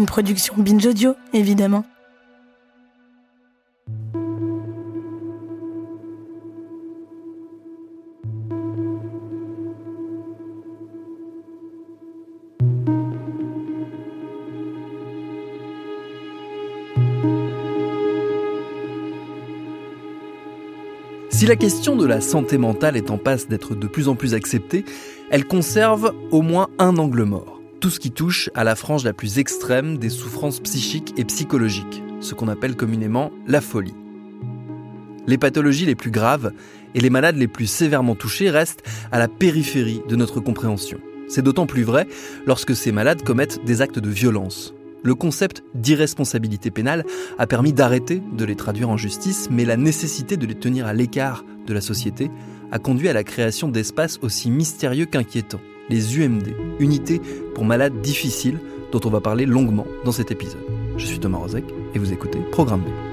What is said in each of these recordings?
Une production Binge Audio, évidemment. Si la question de la santé mentale est en passe d'être de plus en plus acceptée, elle conserve au moins un angle mort. Tout ce qui touche à la frange la plus extrême des souffrances psychiques et psychologiques, ce qu'on appelle communément la folie. Les pathologies les plus graves et les malades les plus sévèrement touchés restent à la périphérie de notre compréhension. C'est d'autant plus vrai lorsque ces malades commettent des actes de violence, le concept d'irresponsabilité pénale a permis d'arrêter de les traduire en justice, mais la nécessité de les tenir à l'écart de la société a conduit à la création d'espaces aussi mystérieux qu'inquiétants, les UMD, unités pour malades difficiles, dont on va parler longuement dans cet épisode. Je suis Thomas Rozek et vous écoutez Programme B.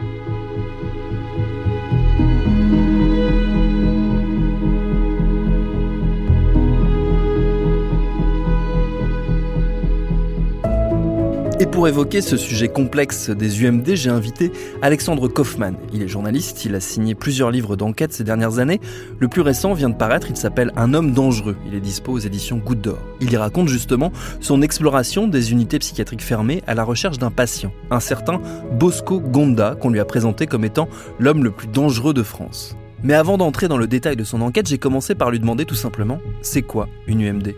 Et pour évoquer ce sujet complexe des UMD, j'ai invité Alexandre Kaufmann. Il est journaliste, il a signé plusieurs livres d'enquête ces dernières années. Le plus récent vient de paraître, il s'appelle Un homme dangereux. Il est dispo aux éditions Goutte d'Or. Il y raconte justement son exploration des unités psychiatriques fermées à la recherche d'un patient, un certain Bosco Gonda, qu'on lui a présenté comme étant l'homme le plus dangereux de France. Mais avant d'entrer dans le détail de son enquête, j'ai commencé par lui demander tout simplement, c'est quoi une UMD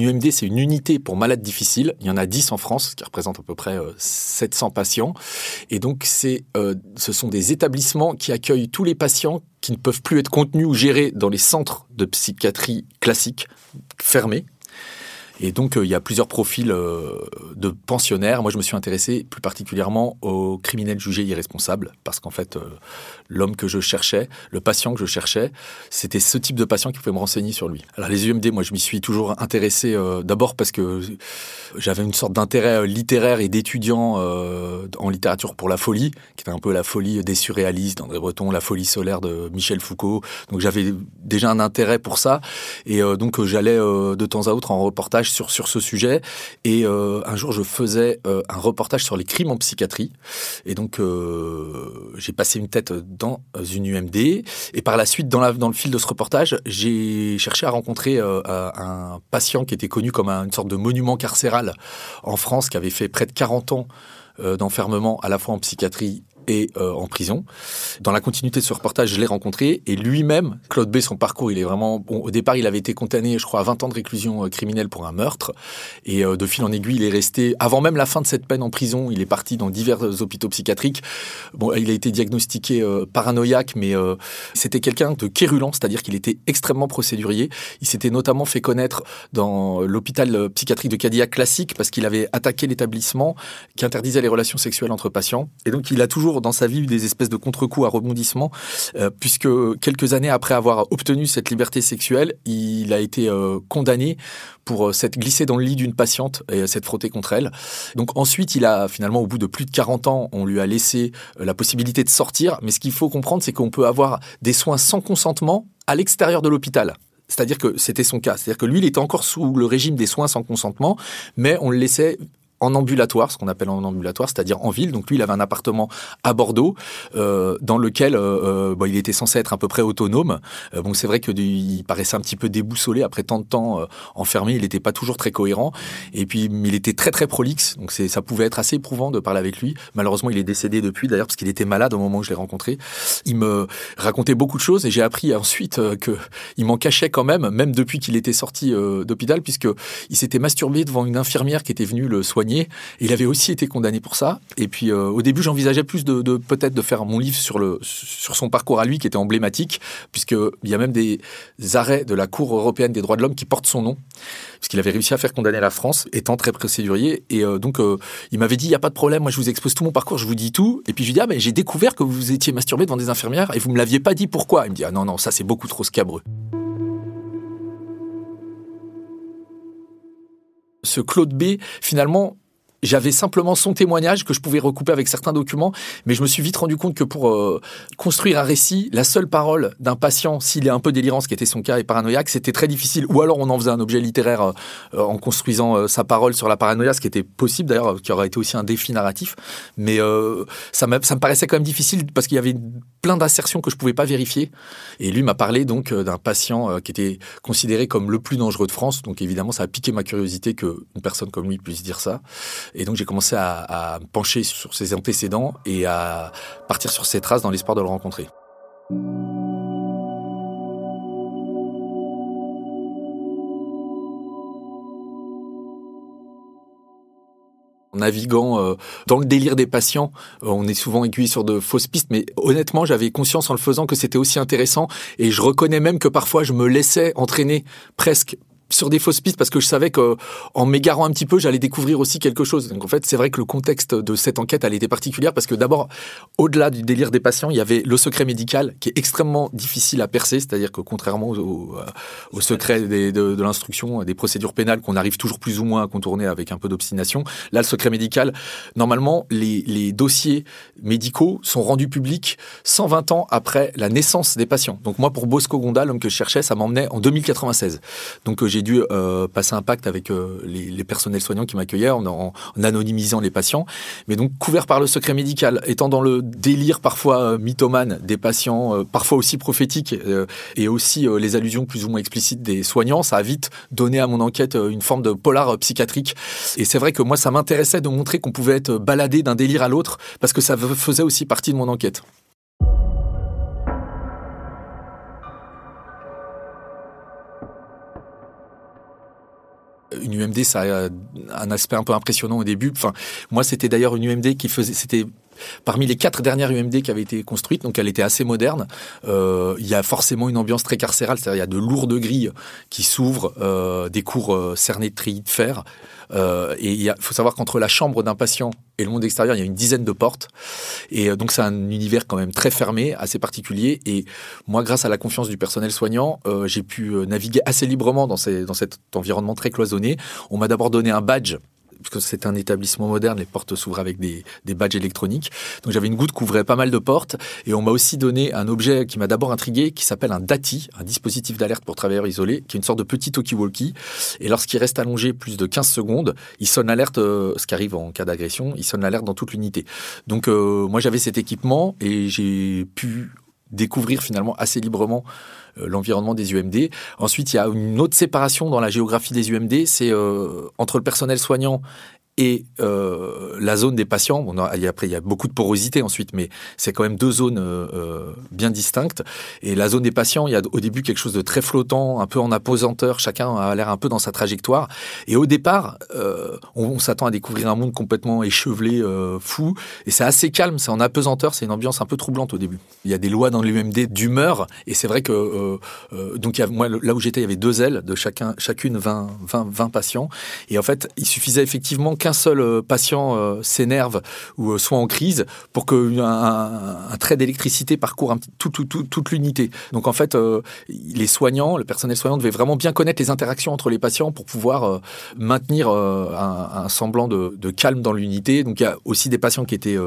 Une UMD, c'est une unité pour malades difficiles. Il y en a 10 en France, ce qui représente à peu près 700 patients. Et donc, c'est, euh, ce sont des établissements qui accueillent tous les patients qui ne peuvent plus être contenus ou gérés dans les centres de psychiatrie classiques fermés. Et donc, euh, il y a plusieurs profils euh, de pensionnaires. Moi, je me suis intéressé plus particulièrement aux criminels jugés irresponsables, parce qu'en fait, euh, l'homme que je cherchais, le patient que je cherchais, c'était ce type de patient qui pouvait me renseigner sur lui. Alors, les UMD, moi, je m'y suis toujours intéressé d'abord parce que j'avais une sorte d'intérêt littéraire et d'étudiant en littérature pour la folie, qui était un peu la folie des surréalistes d'André Breton, la folie solaire de Michel Foucault. Donc, j'avais déjà un intérêt pour ça. Et donc, j'allais de temps à autre en reportage sur, sur ce sujet. Et euh, un jour, je faisais euh, un reportage sur les crimes en psychiatrie. Et donc, euh, j'ai passé une tête dans une UMD. Et par la suite, dans, la, dans le fil de ce reportage, j'ai cherché à rencontrer un patient qui était connu comme une sorte de monument carcéral en France, qui avait fait près de 40 ans d'enfermement à la fois en psychiatrie et euh, en prison. Dans la continuité de ce reportage, je l'ai rencontré et lui-même, Claude B, son parcours, il est vraiment bon. Au départ, il avait été condamné, je crois, à 20 ans de réclusion euh, criminelle pour un meurtre et euh, de fil en aiguille, il est resté avant même la fin de cette peine en prison. Il est parti dans divers hôpitaux psychiatriques. Bon, il a été diagnostiqué paranoïaque, mais c'était quelqu'un de quérulant, c'est-à-dire qu'il était extrêmement procédurier. Il s'était notamment fait connaître dans l'hôpital psychiatrique de Cadillac classique parce qu'il avait attaqué l'établissement qui interdisait les relations sexuelles entre patients. Et donc, il a toujours dans sa vie eu des espèces de contre-coups à rebondissement, euh, puisque quelques années après avoir obtenu cette liberté sexuelle, il a été euh, condamné pour euh, s'être glissé dans le lit d'une patiente et s'être frotté contre elle. Donc ensuite, il a finalement, au bout de plus de 40 ans, on lui a laissé la possibilité de sortir. Mais ce qu'il faut comprendre, c'est qu'on peut avoir des soins sans consentement à l'extérieur de l'hôpital. C'est-à-dire que c'était son cas. C'est-à-dire que lui, il était encore sous le régime des soins sans consentement, mais on le laissait en ambulatoire, ce qu'on appelle en ambulatoire, c'est-à-dire en ville. Donc lui, il avait un appartement à Bordeaux euh, dans lequel euh, euh bon, il était censé être à peu près autonome. Euh, bon, c'est vrai que il paraissait un petit peu déboussolé après tant de temps euh, enfermé. Il n'était pas toujours très cohérent. Et puis, il était très très prolixe. Donc ça pouvait être assez éprouvant de parler avec lui. Malheureusement, il est décédé depuis d'ailleurs parce qu'il était malade au moment où je l'ai rencontré. Il me racontait beaucoup de choses et j'ai appris ensuite que il m'en cachait quand même, même depuis qu'il était sorti d'hôpital, puisque il s'était masturbé devant une infirmière qui était venue le soigner Il avait aussi été condamné pour ça. Et puis au début, j'envisageais plus de, peut-être de faire mon livre sur le sur son parcours à lui qui était emblématique, puisque il y a même des arrêts de la Cour européenne des droits de l'homme qui portent son nom, puisqu'il avait réussi à faire condamner la France, étant très procédurier. Et donc il m'avait dit il y a pas de problème, moi je vous expose tout mon parcours, je vous dis tout. Et puis je lui dis ah mais j'ai découvert que vous étiez masturbé devant des infirmières et vous me l'aviez pas dit pourquoi? Il me dit ah non non ça c'est beaucoup trop scabreux. Ce Claude B, finalement, j'avais simplement son témoignage que je pouvais recouper avec certains documents, mais je me suis vite rendu compte que pour euh, construire un récit, la seule parole d'un patient, s'il est un peu délirant, ce qui était son cas, et paranoïaque, c'était très difficile. Ou alors on en faisait un objet littéraire euh, euh, en construisant sa parole sur la paranoïa, ce qui était possible d'ailleurs, qui aurait été aussi un défi narratif. Mais ça, ça me paraissait quand même difficile parce qu'il y avait plein d'assertions que je pouvais pas vérifier. Et lui m'a parlé donc d'un patient qui était considéré comme le plus dangereux de France. Donc évidemment, ça a piqué ma curiosité qu'une personne comme lui puisse dire ça. Et donc j'ai commencé à, me pencher sur ses antécédents et à partir sur ses traces dans l'espoir de le rencontrer. En naviguant euh, dans le délire des patients, euh, on est souvent aiguillé sur de fausses pistes, mais honnêtement, j'avais conscience en le faisant que c'était aussi intéressant, et je reconnais même que parfois je me laissais entraîner presque sur des fausses pistes parce que je savais que en m'égarant un petit peu, j'allais découvrir aussi quelque chose. Donc en fait, c'est vrai que le contexte de cette enquête, elle était particulière parce que d'abord, au-delà du délire des patients, il y avait le secret médical qui est extrêmement difficile à percer, c'est-à-dire que contrairement au, euh, secret de, l'instruction, des procédures pénales qu'on arrive toujours plus ou moins à contourner avec un peu d'obstination, là, le secret médical, normalement, les, les dossiers médicaux sont rendus publics 120 ans après la naissance des patients. Donc moi, pour Bosco Gonda, l'homme que je cherchais, ça m'emmenait en 2096. Donc j'ai dû euh, passer un pacte avec euh, les, personnels soignants qui m'accueillaient en, anonymisant les patients. Mais donc couvert par le secret médical, étant dans le délire parfois euh, mythomane des patients, parfois aussi prophétique, et aussi les allusions plus ou moins explicites des soignants, ça a vite donné à mon enquête une forme de polar psychiatrique. Et c'est vrai que moi, ça m'intéressait de montrer qu'on pouvait être baladé d'un délire à l'autre, parce que ça faisait aussi partie de mon enquête. Une UMD, ça a un aspect un peu impressionnant au début. Enfin, moi, c'était d'ailleurs une UMD qui faisait, c'était parmi les quatre dernières UMD qui avaient été construites, donc elle était assez moderne. Euh, il y a forcément une ambiance très carcérale, c'est-à-dire il y a de lourdes grilles qui s'ouvrent, euh, des cours euh, cernés de treillis de fer. Euh, et il faut savoir qu'entre la chambre d'un patient et le monde extérieur, il y a une dizaine de portes. Et euh, donc c'est un univers quand même très fermé, assez particulier. Et moi, grâce à la confiance du personnel soignant, euh, j'ai pu naviguer assez librement dans, ces, dans cet environnement très cloisonné. On m'a d'abord donné un badge puisque c'est un établissement moderne, les portes s'ouvrent avec des, badges électroniques. Donc j'avais une goutte qui couvrait pas mal de portes. Et on m'a aussi donné un objet qui m'a d'abord intrigué, qui s'appelle un DATI, un dispositif d'alerte pour travailleurs isolés, qui est une sorte de petit talkie-walkie. Et lorsqu'il reste allongé plus de 15 secondes, il sonne l'alerte, euh, ce qui arrive en cas d'agression, il sonne l'alerte dans toute l'unité. Donc euh, moi j'avais cet équipement et j'ai pu découvrir finalement assez librement euh, l'environnement des UMD. Ensuite, il y a une autre séparation dans la géographie des UMD, c'est euh, entre le personnel soignant et euh, la zone des patients. Bon, après, il y a beaucoup de porosité ensuite, mais c'est quand même deux zones euh, euh, bien distinctes. Et la zone des patients, il y a au début quelque chose de très flottant, un peu en apesanteur. Chacun a l'air un peu dans sa trajectoire. Et au départ, on, s'attend à découvrir un monde complètement échevelé, fou. Et c'est assez calme, c'est en apesanteur, c'est une ambiance un peu troublante au début. Il y a des lois dans l'UMD d'humeur. Et c'est vrai que donc là où j'étais, il y avait deux ailes de chacun, chacune 20, 20, 20 patients. Et en fait, il suffisait effectivement qu'un seul euh, patient euh, s'énerve ou euh, soit en crise pour qu'un un, trait d'électricité parcourt toute l'unité. Donc en fait, les soignants, le personnel soignant devait vraiment bien connaître les interactions entre les patients pour pouvoir maintenir un, semblant de, calme dans l'unité. Donc il y a aussi des patients qui étaient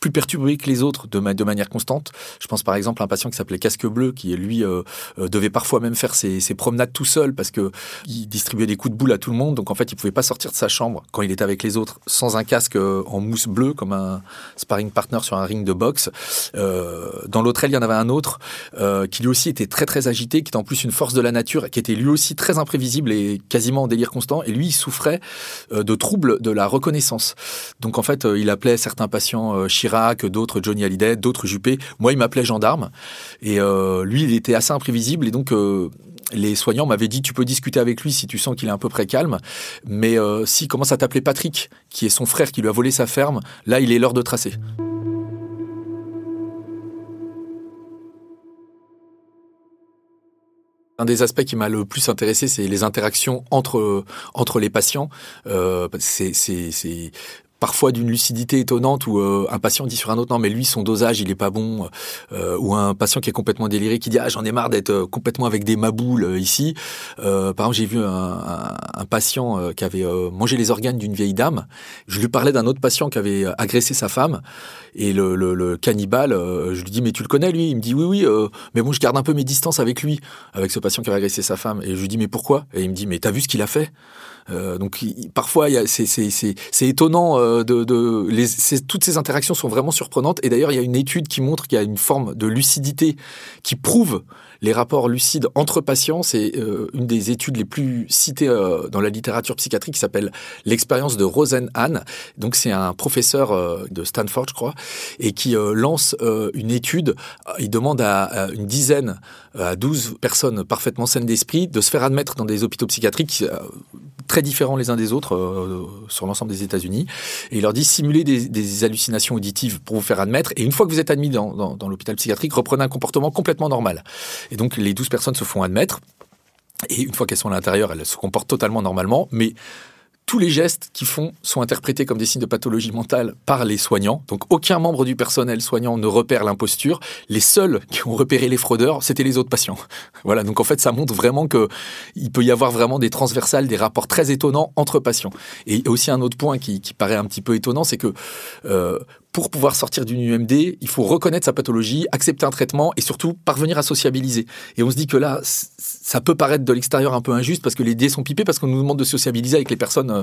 plus perturbé que les autres de, de manière constante. Je pense par exemple à un patient qui s'appelait Casque Bleu, qui lui euh, euh, devait parfois même faire ses, ses, promenades tout seul parce que il distribuait des coups de boule à tout le monde. Donc en fait, il pouvait pas sortir de sa chambre quand il était avec les autres sans un casque euh, en mousse bleue comme un sparring partner sur un ring de boxe. Euh, dans l'autre aile, il y en avait un autre euh, qui lui aussi était très très agité, qui était en plus une force de la nature, qui était lui aussi très imprévisible et quasiment en délire constant. Et lui, il souffrait de troubles de la reconnaissance. Donc en fait, il appelait certains patients que d'autres Johnny Hallyday, d'autres Juppé. Moi, il m'appelait gendarme. Et euh, lui, il était assez imprévisible. Et donc, euh, les soignants m'avaient dit tu peux discuter avec lui si tu sens qu'il est un peu près calme, mais euh, s'il commence à t'appeler Patrick, qui est son frère qui lui a volé sa ferme, là il est l'heure de tracer. Un des aspects qui m'a le plus intéressé, c'est les interactions entre entre les patients. Euh, c'est parfois d'une lucidité étonnante où euh, un patient dit sur un autre non mais lui son dosage il est pas bon euh, ou un patient qui est complètement déliré qui dit ah j'en ai marre d'être euh, complètement avec des maboules ici. Par exemple j'ai vu un, un, patient qui avait mangé les organes d'une vieille dame. Je lui parlais d'un autre patient qui avait agressé sa femme. Et le, le, le cannibale je lui dis mais tu le connais lui? Il me dit oui oui mais bon je garde un peu mes distances avec lui avec ce patient qui avait agressé sa femme. Et je lui dis mais pourquoi? Et il me dit mais t'as vu ce qu'il a fait? Euh, donc parfois, c'est étonnant euh, de, toutes ces interactions sont vraiment surprenantes. Et d'ailleurs, il y a une étude qui montre qu'il y a une forme de lucidité qui prouve les rapports lucides entre patients. C'est euh, une des études les plus citées euh, dans la littérature psychiatrique qui s'appelle l'expérience de Rosenhan. Donc c'est un professeur euh, de Stanford, je crois, et qui lance une étude. Il demande à, une dizaine, à 12 personnes parfaitement saines d'esprit de se faire admettre dans des hôpitaux psychiatriques très différents les uns des autres sur l'ensemble des États-Unis. Et il leur dit simulez des, hallucinations auditives pour vous faire admettre. Et une fois que vous êtes admis dans l'hôpital psychiatrique, reprenez un comportement complètement normal. Et donc les 12 personnes se font admettre. Et une fois qu'elles sont à l'intérieur, elles se comportent totalement normalement, mais tous les gestes qui font sont interprétés comme des signes de pathologie mentale par les soignants. Donc aucun membre du personnel soignant ne repère l'imposture. Les seuls qui ont repéré les fraudeurs, c'était les autres patients. Voilà, donc en fait ça montre vraiment que il peut y avoir vraiment des transversales, des rapports très étonnants entre patients. Et aussi un autre point qui, qui paraît un petit peu étonnant, c'est que euh, pour pouvoir sortir d'une UMD, il faut reconnaître sa pathologie, accepter un traitement et surtout parvenir à sociabiliser. Et on se dit que là, ça peut paraître de l'extérieur un peu injuste parce que les dés sont pipés, parce qu'on nous demande de sociabiliser avec les personnes euh,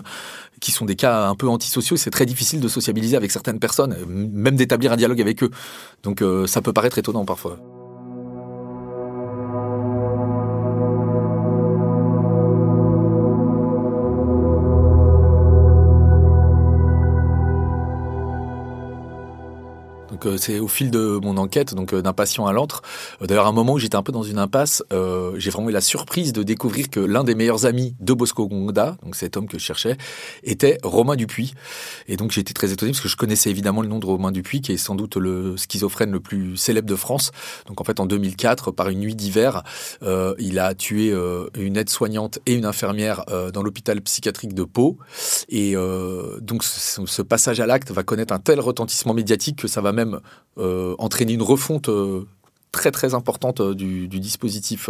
qui sont des cas un peu antisociaux. C'est très difficile de sociabiliser avec certaines personnes, même d'établir un dialogue avec eux. Donc euh, ça peut paraître étonnant parfois. Euh, c'est au fil de mon enquête, donc euh, d'un patient à l'autre. Euh, d'ailleurs, à un moment où j'étais un peu dans une impasse, j'ai vraiment eu la surprise de découvrir que l'un des meilleurs amis de Bosco Gonda, donc cet homme que je cherchais, était Romain Dupuis. Et donc été très étonné parce que je connaissais évidemment le nom de Romain Dupuis, qui est sans doute le schizophrène le plus célèbre de France. Donc en fait, en 2004, par une nuit d'hiver, il a tué une aide-soignante et une infirmière dans l'hôpital psychiatrique de Pau. Et donc ce passage à l'acte va connaître un tel retentissement médiatique que ça va même euh, entraîner une refonte euh, très très importante euh, du, dispositif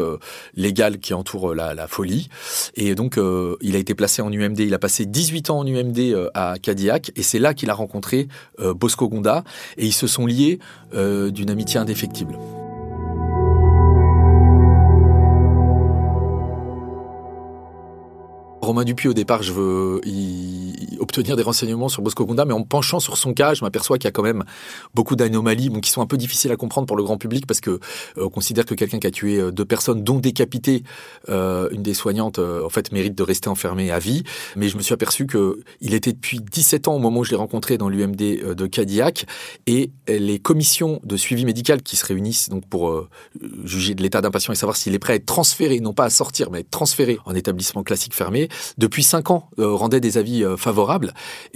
légal qui entoure la, folie. Et donc, il a été placé en UMD. Il a passé 18 ans en UMD à Cadillac. Et c'est là qu'il a rencontré Bosco Gonda. Et ils se sont liés d'une amitié indéfectible. Romain Dupuis, au départ, je veux obtenir des renseignements sur Bosco Gonda, mais en penchant sur son cas, je m'aperçois qu'il y a quand même beaucoup d'anomalies qui sont un peu difficiles à comprendre pour le grand public parce que euh, on considère que quelqu'un qui a tué euh, deux personnes, dont décapité euh, une des soignantes, en fait, mérite de rester enfermé à vie. Mais je me suis aperçu que il était depuis 17 ans au moment où je l'ai rencontré dans l'UMD de Cadillac et les commissions de suivi médical qui se réunissent donc pour juger de l'état d'un patient et savoir s'il est prêt à être transféré, non pas à sortir, mais à être transféré en établissement classique fermé, depuis cinq ans, rendait des avis euh,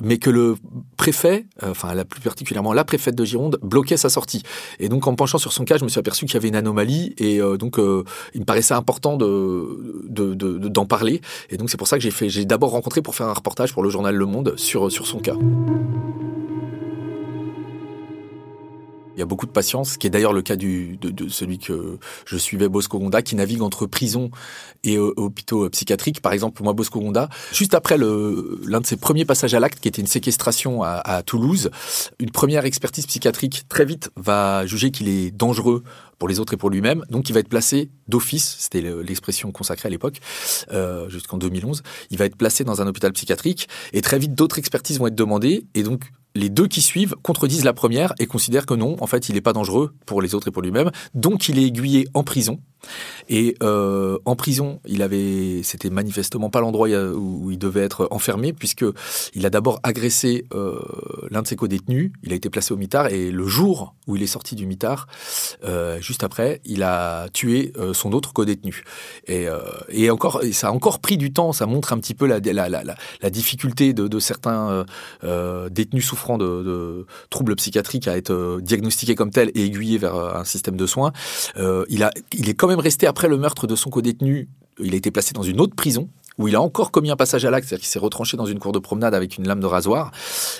mais que le préfet, euh, enfin la plus particulièrement la préfète de Gironde, bloquait sa sortie. Et donc en penchant sur son cas, je me suis aperçu qu'il y avait une anomalie, et donc il me paraissait important de, d'en parler. Et donc c'est pour ça que j'ai j'ai d'abord rencontré pour faire un reportage pour le journal Le Monde sur, sur son cas. Y a beaucoup de patience, ce qui est d'ailleurs le cas du, de, de, celui que je suivais, Bosco Gonda, qui navigue entre prison et euh, hôpitaux psychiatriques. Par exemple, moi, Bosco Gonda, juste après l'un de ses premiers passages à l'acte, qui était une séquestration à, à Toulouse, une première expertise psychiatrique très vite va juger qu'il est dangereux pour les autres et pour lui-même. Donc, il va être placé d'office, c'était l'expression consacrée à l'époque, euh, jusqu'en 2011. Il va être placé dans un hôpital psychiatrique et très vite, d'autres expertises vont être demandées. Et donc, les deux qui suivent contredisent la première et considèrent que non, en fait, il n'est pas dangereux pour les autres et pour lui-même. Donc, il est aiguillé en prison. Et euh, en prison, il avait, c'était manifestement pas l'endroit où il devait être enfermé, puisque il a d'abord agressé euh, l'un de ses co-détenus. Il a été placé au mitard et le jour où il est sorti du mitard, euh, juste après, il a tué euh, son autre co-détenu. Et, euh, et encore, ça a encore pris du temps. Ça montre un petit peu la, la, la, la difficulté de, de certains euh, détenus souffrant de, troubles psychiatriques à être diagnostiqués comme tels et aiguillés vers un système de soins. il a, il est quand même resté après le meurtre de son co-détenu. Il a été placé dans une autre prison où il a encore commis un passage à l'acte, c'est-à-dire qu'il s'est retranché dans une cour de promenade avec une lame de rasoir.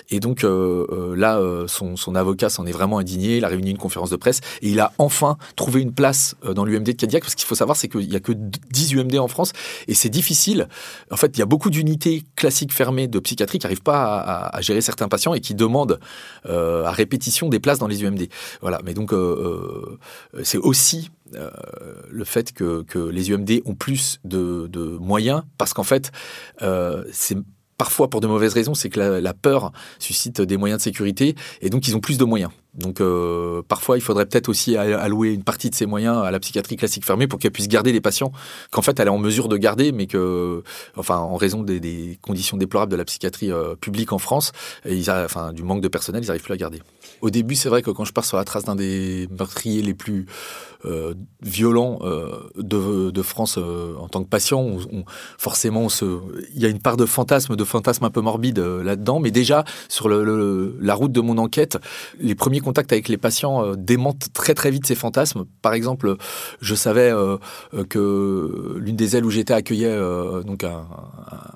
Et donc euh, euh, là, euh, son, avocat s'en est vraiment indigné, il a réuni une conférence de presse et il a enfin trouvé une place dans l'UMD de Cadillac, parce qu'il faut savoir, c'est qu'il n'y a que 10 UMD en France et c'est difficile. En fait, il y a beaucoup d'unités classiques fermées de psychiatrie qui n'arrivent pas à, gérer certains patients et qui demandent à répétition des places dans les UMD. Voilà, mais donc c'est aussi euh, le fait que, les UMD ont plus de, moyens, parce qu'en fait, euh, c'est parfois pour de mauvaises raisons, c'est que la, peur suscite des moyens de sécurité, et donc ils ont plus de moyens. Donc euh, parfois, il faudrait peut-être aussi allouer une partie de ces moyens à la psychiatrie classique fermée pour qu'elle puisse garder des patients qu'en fait elle est en mesure de garder, mais que, enfin, en raison des, conditions déplorables de la psychiatrie euh, publique en France, a, du manque de personnel, ils n'arrivent plus à garder. Au début, c'est vrai que quand je pars sur la trace d'un des meurtriers les plus euh, violents de, France en tant que patient, on, forcément, il y a une part de fantasme, de fantasme un peu morbide là-dedans. Mais déjà, sur la route de mon enquête, les premiers contacts avec les patients euh, démentent très très vite ces fantasmes. Par exemple, je savais euh, que l'une des ailes où j'étais accueillait donc un,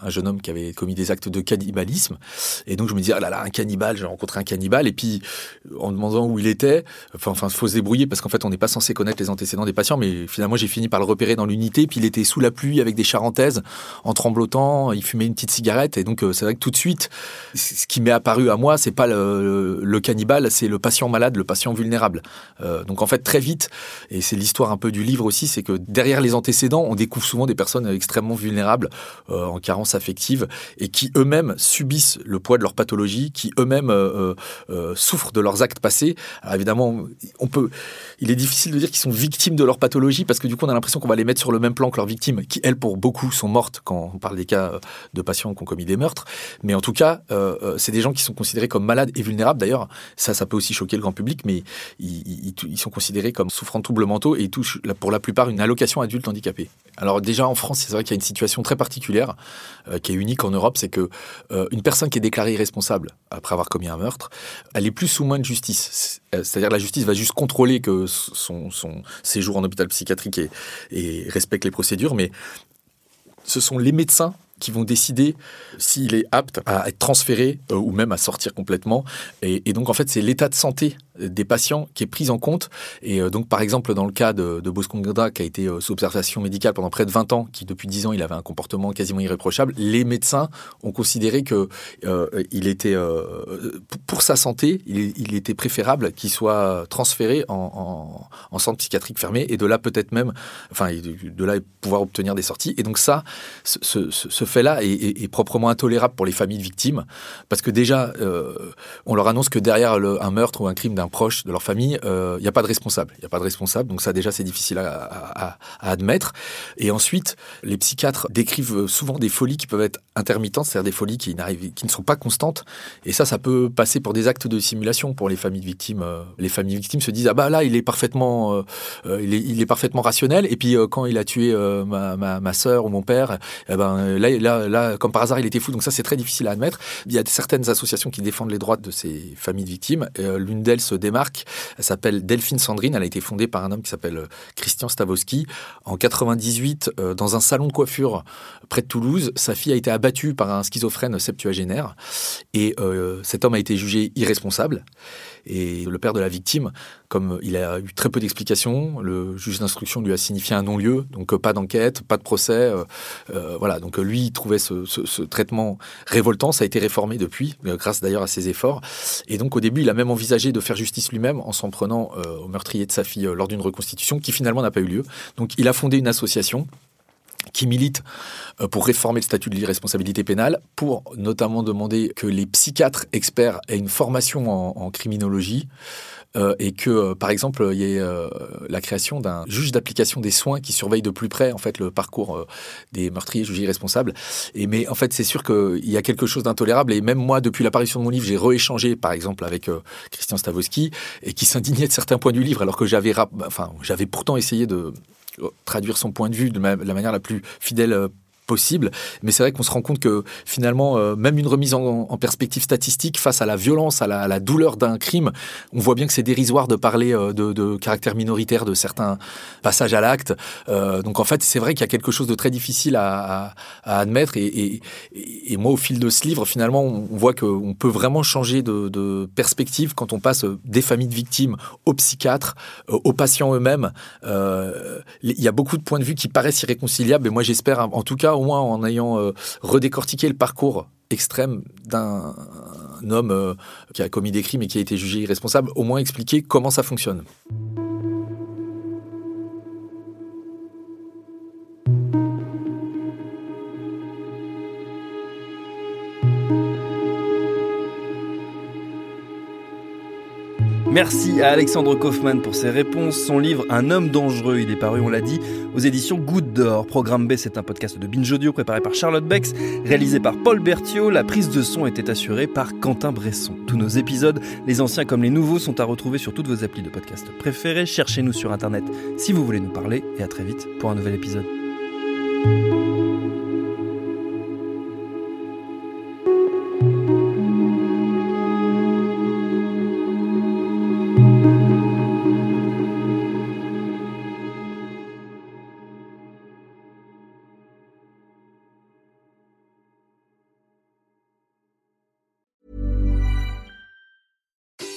un, jeune homme qui avait commis des actes de cannibalisme. Et donc je me disais, ah là là, un cannibale, j'ai rencontré un cannibale. Et puis, en demandant où il était, enfin, enfin, faut se débrouiller parce qu'en fait, on n'est pas censé connaître les antécédents des patients, mais finalement, j'ai fini par le repérer dans l'unité. Puis il était sous la pluie avec des charentaises, en tremblotant, il fumait une petite cigarette. Et donc, c'est vrai que tout de suite, ce qui m'est apparu à moi, c'est pas le, le cannibale, c'est le patient malade, le patient vulnérable. Euh, donc en fait, très vite, et c'est l'histoire un peu du livre aussi, c'est que derrière les antécédents, on découvre souvent des personnes extrêmement vulnérables, euh, en carence affective, et qui eux-mêmes subissent le poids de leur pathologie, qui eux-mêmes euh, souffrent de leurs actes passés. Alors évidemment, on peut, il est difficile de dire qu'ils sont victimes de leur pathologie, parce que du coup, on a l'impression qu'on va les mettre sur le même plan que leurs victimes, qui elles, pour beaucoup, sont mortes quand on parle des cas de patients qui ont commis des meurtres. Mais en tout cas, c'est des gens qui sont considérés comme malades et vulnérables. D'ailleurs, ça, ça peut aussi choquer le grand public, mais ils, sont considérés comme souffrant de troubles mentaux et ils touchent pour la plupart une allocation adulte handicapé. Alors déjà en France, c'est vrai qu'il y a une situation très particulière euh, qui est unique en Europe, c'est que euh, une personne qui est déclarée irresponsable après avoir commis un meurtre, elle est plus sous main de justice. C'est-à-dire la justice va juste contrôler que son, séjour en hôpital psychiatrique et respecte les procédures, mais ce sont les médecins qui vont décider s'il est apte à être transféré euh, ou même à sortir complètement. Et, et donc, en fait, c'est l'état de santé des patients qui est pris en compte. Et euh, donc, par exemple, dans le cas de, de Bosconda, qui a été euh, sous observation médicale pendant près de 20 ans, qui depuis 10 ans, il avait un comportement quasiment irréprochable, les médecins ont considéré que euh, il était, pour sa santé, il, était préférable qu'il soit transféré en, en, en, centre psychiatrique fermé et de là peut-être même, enfin, de là pouvoir obtenir des sorties. Et donc ça, ce, fait-là est, proprement intolérable pour les familles de victimes, parce que déjà, on leur annonce que derrière un meurtre ou un crime d'un proche de leur famille, il euh, n'y a pas de responsable. Il n'y a pas de responsable, donc ça déjà c'est difficile à, admettre. Et ensuite, les psychiatres décrivent souvent des folies qui peuvent être intermittentes, c'est-à-dire des folies qui, qui ne sont pas constantes. Et ça, ça peut passer pour des actes de simulation pour les familles de victimes. Les familles victimes se disent ah bah là il est parfaitement, euh, il, est, parfaitement rationnel. Et puis euh, quand il a tué euh, ma, ma, sœur ou mon père, eh ben là, là, là comme par hasard il était fou. Donc ça c'est très difficile à admettre. Il y a certaines associations qui défendent les droits de ces familles de victimes. L'une d'elles se démarque. Elle s'appelle Delphine Sandrine. Elle a été fondée par un homme qui s'appelle euh, Christian Stavosky. En 98, euh, dans un salon de coiffure près de Toulouse, sa fille a été abattue par un schizophrène septuagénaire. Et euh, cet homme a été jugé irresponsable. Et le père de la victime, comme il a eu très peu d'explications, le juge d'instruction lui a signifié un non-lieu, donc pas d'enquête, pas de procès. Euh, euh, voilà, donc lui, il trouvait ce, traitement révoltant. Ça a été réformé depuis, grâce d'ailleurs à ses efforts. Et donc au début, il a même envisagé de faire justice lui-même en s'en prenant euh, au meurtrier de sa fille lors d'une reconstitution qui finalement n'a pas eu lieu. Donc il a fondé une association qui milite euh, pour réformer le statut de l'irresponsabilité pénale, pour notamment demander que les psychiatres experts aient une formation en, criminologie. Euh, et que, euh, par exemple, il y ait la création d'un juge d'application des soins qui surveille de plus près en fait le parcours des meurtriers jugés irresponsables. Et mais en fait, c'est sûr qu'il y a quelque chose d'intolérable. Et même moi, depuis l'apparition de mon livre, j'ai rééchangé, par exemple, avec Christian Stavosky, et qui s'indignait de certains points du livre, alors que j'avais, enfin, j'avais pourtant essayé de traduire son point de vue de la manière la plus fidèle euh, possible. Mais c'est vrai qu'on se rend compte que finalement, euh, même une remise en, perspective statistique face à la violence, à la, douleur d'un crime, on voit bien que c'est dérisoire de parler euh, de, caractère minoritaire de certains passages à l'acte. Euh, donc en fait, c'est vrai qu'il y a quelque chose de très difficile à, admettre. Et, moi, au fil de ce livre, finalement, on, voit qu'on peut vraiment changer de, de, perspective quand on passe des familles de victimes aux psychiatres, aux patients eux-mêmes. Il y a beaucoup de points de vue qui paraissent irréconciliables. Et moi, j'espère, en tout cas, au moins en ayant euh, redécortiqué le parcours extrême d'un homme euh, qui a commis des crimes et qui a été jugé irresponsable, au moins expliquer comment ça fonctionne. Merci à Alexandre Kaufmann pour ses réponses. Son livre Un homme dangereux, il est paru, on l'a dit, aux éditions Goutte d'Or. Programme B, c'est un podcast de Binge Audio préparé par Charlotte Bex, réalisé par Paul Berthiaud. La prise de son était assurée par Quentin Bresson. Tous nos épisodes, les anciens comme les nouveaux, sont à retrouver sur toutes vos applis de podcast préférées. Cherchez-nous sur Internet si vous voulez nous parler. Et à très vite pour un nouvel épisode.